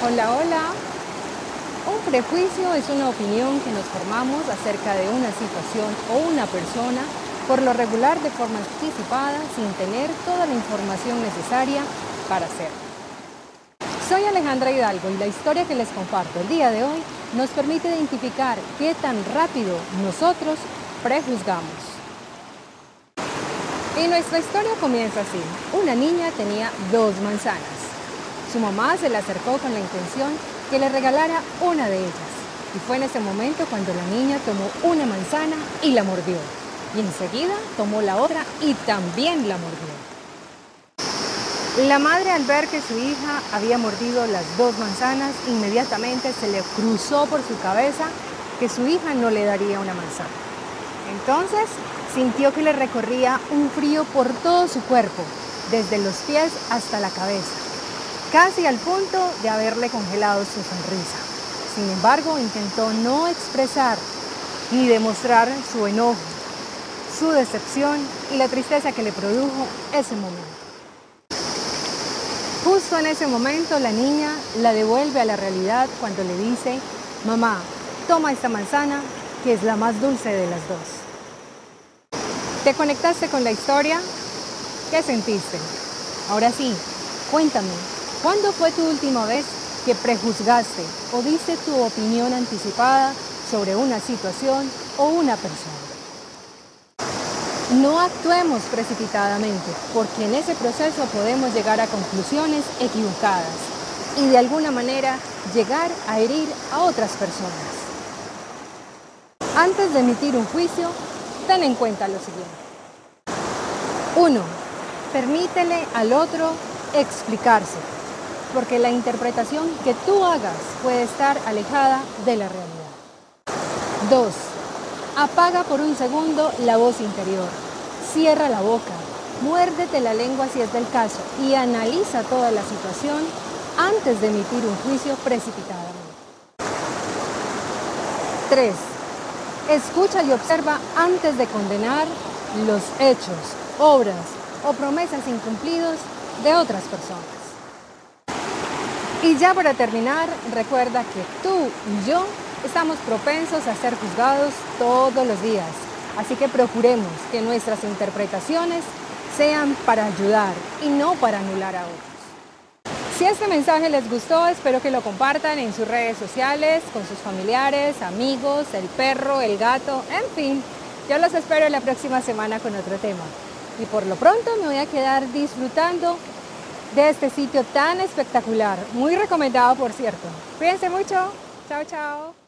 Hola, hola. Un prejuicio es una opinión que nos formamos acerca de una situación o una persona, por lo regular de forma anticipada, sin tener toda la información necesaria para hacerlo. Soy Alejandra Hidalgo y la historia que les comparto el día de hoy nos permite identificar qué tan rápido nosotros prejuzgamos. Y nuestra historia comienza así. Una niña tenía dos manzanas. Su mamá se le acercó con la intención que le regalara una de ellas. Y fue en ese momento cuando la niña tomó una manzana y la mordió. Y enseguida tomó la otra y también la mordió. La madre al ver que su hija había mordido las dos manzanas, inmediatamente se le cruzó por su cabeza que su hija no le daría una manzana. Entonces sintió que le recorría un frío por todo su cuerpo, desde los pies hasta la cabeza, casi al punto de haberle congelado su sonrisa. Sin embargo, intentó no expresar ni demostrar su enojo, su decepción y la tristeza que le produjo ese momento. Justo en ese momento la niña la devuelve a la realidad cuando le dice, mamá, toma esta manzana que es la más dulce de las dos. ¿Te conectaste con la historia? ¿Qué sentiste? Ahora sí, cuéntame, ¿cuándo fue tu última vez que prejuzgaste o diste tu opinión anticipada sobre una situación o una persona? No actuemos precipitadamente, porque en ese proceso podemos llegar a conclusiones equivocadas y de alguna manera llegar a herir a otras personas. Antes de emitir un juicio, ten en cuenta lo siguiente. 1. Permítele al otro explicarse, porque la interpretación que tú hagas puede estar alejada de la realidad. 2. Apaga por un segundo la voz interior. Cierra la boca. Muérdete la lengua si es del caso y analiza toda la situación antes de emitir un juicio precipitadamente. 3. Escucha y observa antes de condenar los hechos, obras o promesas incumplidos de otras personas. Y ya para terminar, recuerda que tú y yo estamos propensos a ser juzgados todos los días. Así que procuremos que nuestras interpretaciones sean para ayudar y no para anular a otros. Si este mensaje les gustó, espero que lo compartan en sus redes sociales, con sus familiares, amigos, el perro, el gato, en fin. Yo los espero la próxima semana con otro tema. Y por lo pronto me voy a quedar disfrutando de este sitio tan espectacular. Muy recomendado, por cierto. Cuídense mucho. Chao, chao.